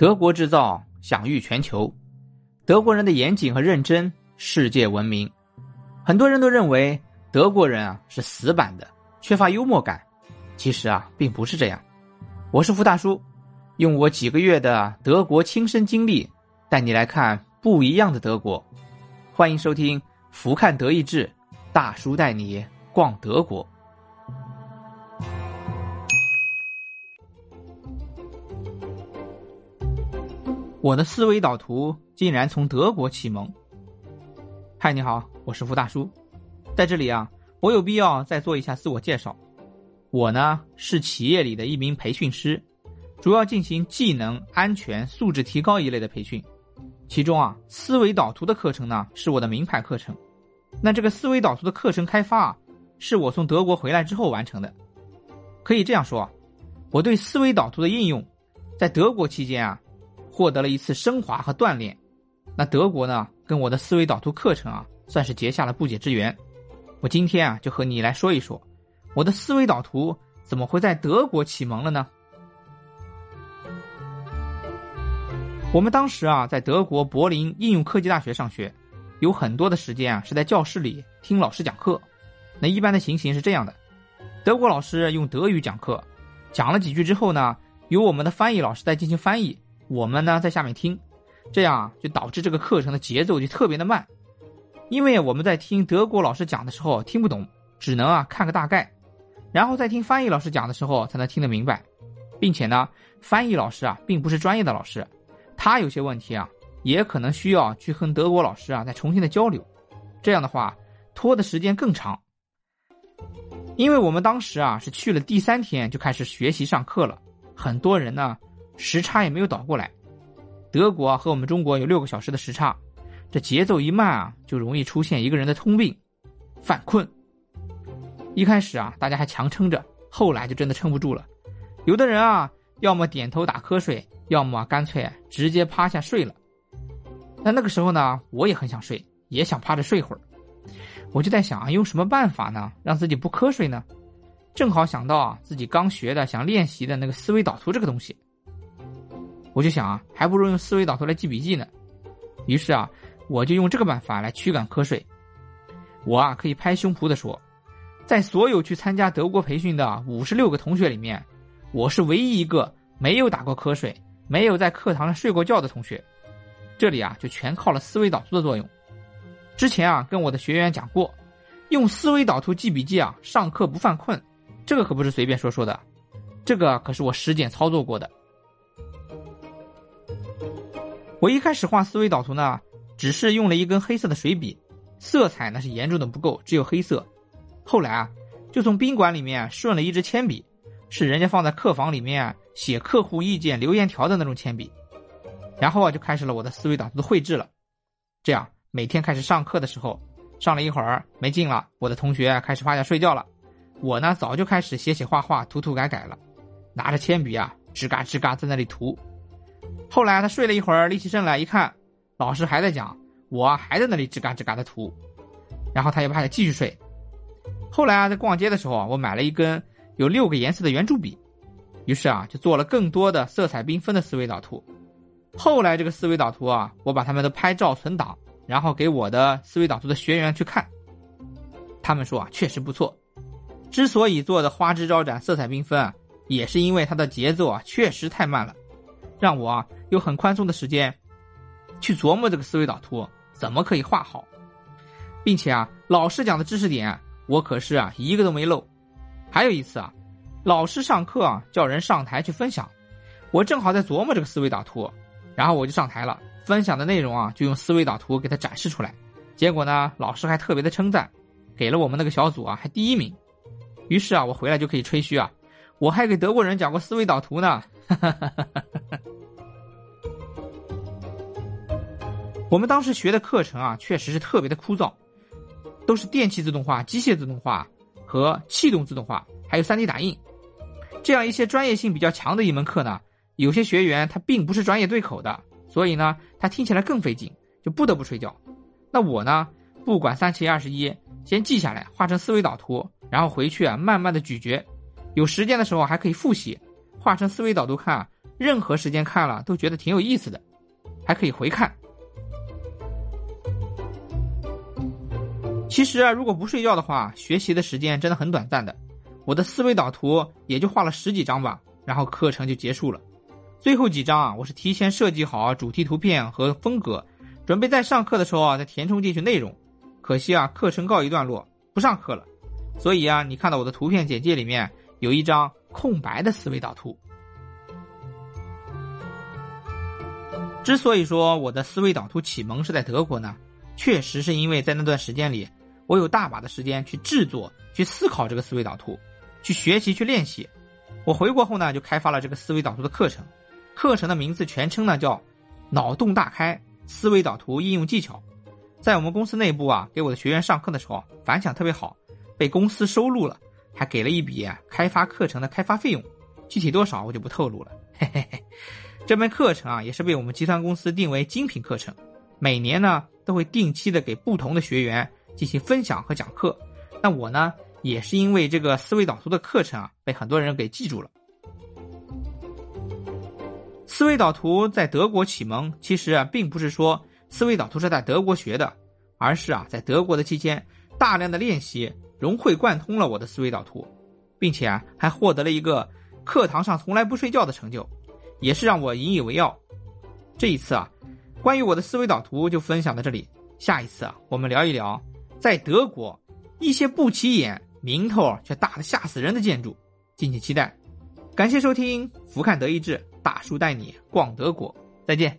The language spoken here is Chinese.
德国制造享誉全球，德国人的严谨和认真世界闻名。很多人都认为德国人啊是死板的，缺乏幽默感。其实啊，并不是这样。我是福大叔，用我几个月的德国亲身经历，带你来看不一样的德国。欢迎收听《福看德意志》，大叔带你逛德国。我的思维导图竟然从德国启蒙。嗨，你好，我是付大叔，在这里啊，我有必要再做一下自我介绍。我呢是企业里的一名培训师，主要进行技能、安全、素质提高一类的培训。其中啊，思维导图的课程呢是我的名牌课程。那这个思维导图的课程开发啊，是我从德国回来之后完成的。可以这样说，我对思维导图的应用，在德国期间啊。获得了一次升华和锻炼，那德国呢，跟我的思维导图课程啊，算是结下了不解之缘。我今天啊，就和你来说一说，我的思维导图怎么会在德国启蒙了呢？我们当时啊，在德国柏林应用科技大学上学，有很多的时间啊，是在教室里听老师讲课。那一般的情形是这样的：德国老师用德语讲课，讲了几句之后呢，由我们的翻译老师在进行翻译。我们呢在下面听，这样就导致这个课程的节奏就特别的慢，因为我们在听德国老师讲的时候听不懂，只能啊看个大概，然后再听翻译老师讲的时候才能听得明白，并且呢，翻译老师啊并不是专业的老师，他有些问题啊也可能需要去和德国老师啊再重新的交流，这样的话拖的时间更长，因为我们当时啊是去了第三天就开始学习上课了，很多人呢。时差也没有倒过来，德国和我们中国有六个小时的时差，这节奏一慢啊，就容易出现一个人的通病——犯困。一开始啊，大家还强撑着，后来就真的撑不住了。有的人啊，要么点头打瞌睡，要么干脆直接趴下睡了。那那个时候呢，我也很想睡，也想趴着睡会儿。我就在想啊，用什么办法呢，让自己不瞌睡呢？正好想到啊，自己刚学的、想练习的那个思维导图这个东西。我就想啊，还不如用思维导图来记笔记呢。于是啊，我就用这个办法来驱赶瞌睡。我啊，可以拍胸脯的说，在所有去参加德国培训的五十六个同学里面，我是唯一一个没有打过瞌睡、没有在课堂上睡过觉的同学。这里啊，就全靠了思维导图的作用。之前啊，跟我的学员讲过，用思维导图记笔记啊，上课不犯困，这个可不是随便说说的，这个可是我实践操作过的。我一开始画思维导图呢，只是用了一根黑色的水笔，色彩呢是严重的不够，只有黑色。后来啊，就从宾馆里面顺了一支铅笔，是人家放在客房里面写客户意见留言条的那种铅笔。然后啊，就开始了我的思维导图的绘制了。这样每天开始上课的时候，上了一会儿没劲了，我的同学开始趴下睡觉了，我呢早就开始写写画画、涂涂改改了，拿着铅笔啊，吱嘎吱嘎在那里涂。后来他睡了一会儿，立起身来一看，老师还在讲，我还在那里吱嘎吱嘎的涂，然后他又趴下继续睡。后来啊，在逛街的时候啊，我买了一根有六个颜色的圆珠笔，于是啊，就做了更多的色彩缤纷的思维导图。后来这个思维导图啊，我把他们的拍照存档，然后给我的思维导图的学员去看，他们说啊，确实不错。之所以做的花枝招展、色彩缤纷啊，也是因为它的节奏啊，确实太慢了，让我。有很宽松的时间，去琢磨这个思维导图怎么可以画好，并且啊，老师讲的知识点我可是啊一个都没漏。还有一次啊，老师上课啊叫人上台去分享，我正好在琢磨这个思维导图，然后我就上台了，分享的内容啊就用思维导图给他展示出来。结果呢，老师还特别的称赞，给了我们那个小组啊还第一名。于是啊，我回来就可以吹嘘啊，我还给德国人讲过思维导图呢。哈哈哈哈哈。我们当时学的课程啊，确实是特别的枯燥，都是电气自动化、机械自动化和气动自动化，还有 3D 打印，这样一些专业性比较强的一门课呢，有些学员他并不是专业对口的，所以呢，他听起来更费劲，就不得不睡觉。那我呢，不管三七二十一，先记下来，画成思维导图，然后回去啊，慢慢的咀嚼，有时间的时候还可以复习，画成思维导图看，任何时间看了都觉得挺有意思的，还可以回看。其实啊，如果不睡觉的话，学习的时间真的很短暂的。我的思维导图也就画了十几张吧，然后课程就结束了。最后几张啊，我是提前设计好主题图片和风格，准备在上课的时候啊再填充进去内容。可惜啊，课程告一段落，不上课了。所以啊，你看到我的图片简介里面有一张空白的思维导图。之所以说我的思维导图启蒙是在德国呢，确实是因为在那段时间里。我有大把的时间去制作、去思考这个思维导图，去学习、去练习。我回国后呢，就开发了这个思维导图的课程。课程的名字全称呢叫“脑洞大开思维导图应用技巧”。在我们公司内部啊，给我的学员上课的时候反响特别好，被公司收录了，还给了一笔开发课程的开发费用。具体多少我就不透露了。嘿嘿嘿，这门课程啊，也是被我们集团公司定为精品课程，每年呢都会定期的给不同的学员。进行分享和讲课，那我呢也是因为这个思维导图的课程啊，被很多人给记住了。思维导图在德国启蒙，其实啊，并不是说思维导图是在德国学的，而是啊，在德国的期间大量的练习，融会贯通了我的思维导图，并且啊，还获得了一个课堂上从来不睡觉的成就，也是让我引以为傲。这一次啊，关于我的思维导图就分享到这里，下一次啊，我们聊一聊。在德国，一些不起眼、名头却大的吓死人的建筑，敬请期待。感谢收听《俯瞰德意志》，大叔带你逛德国，再见。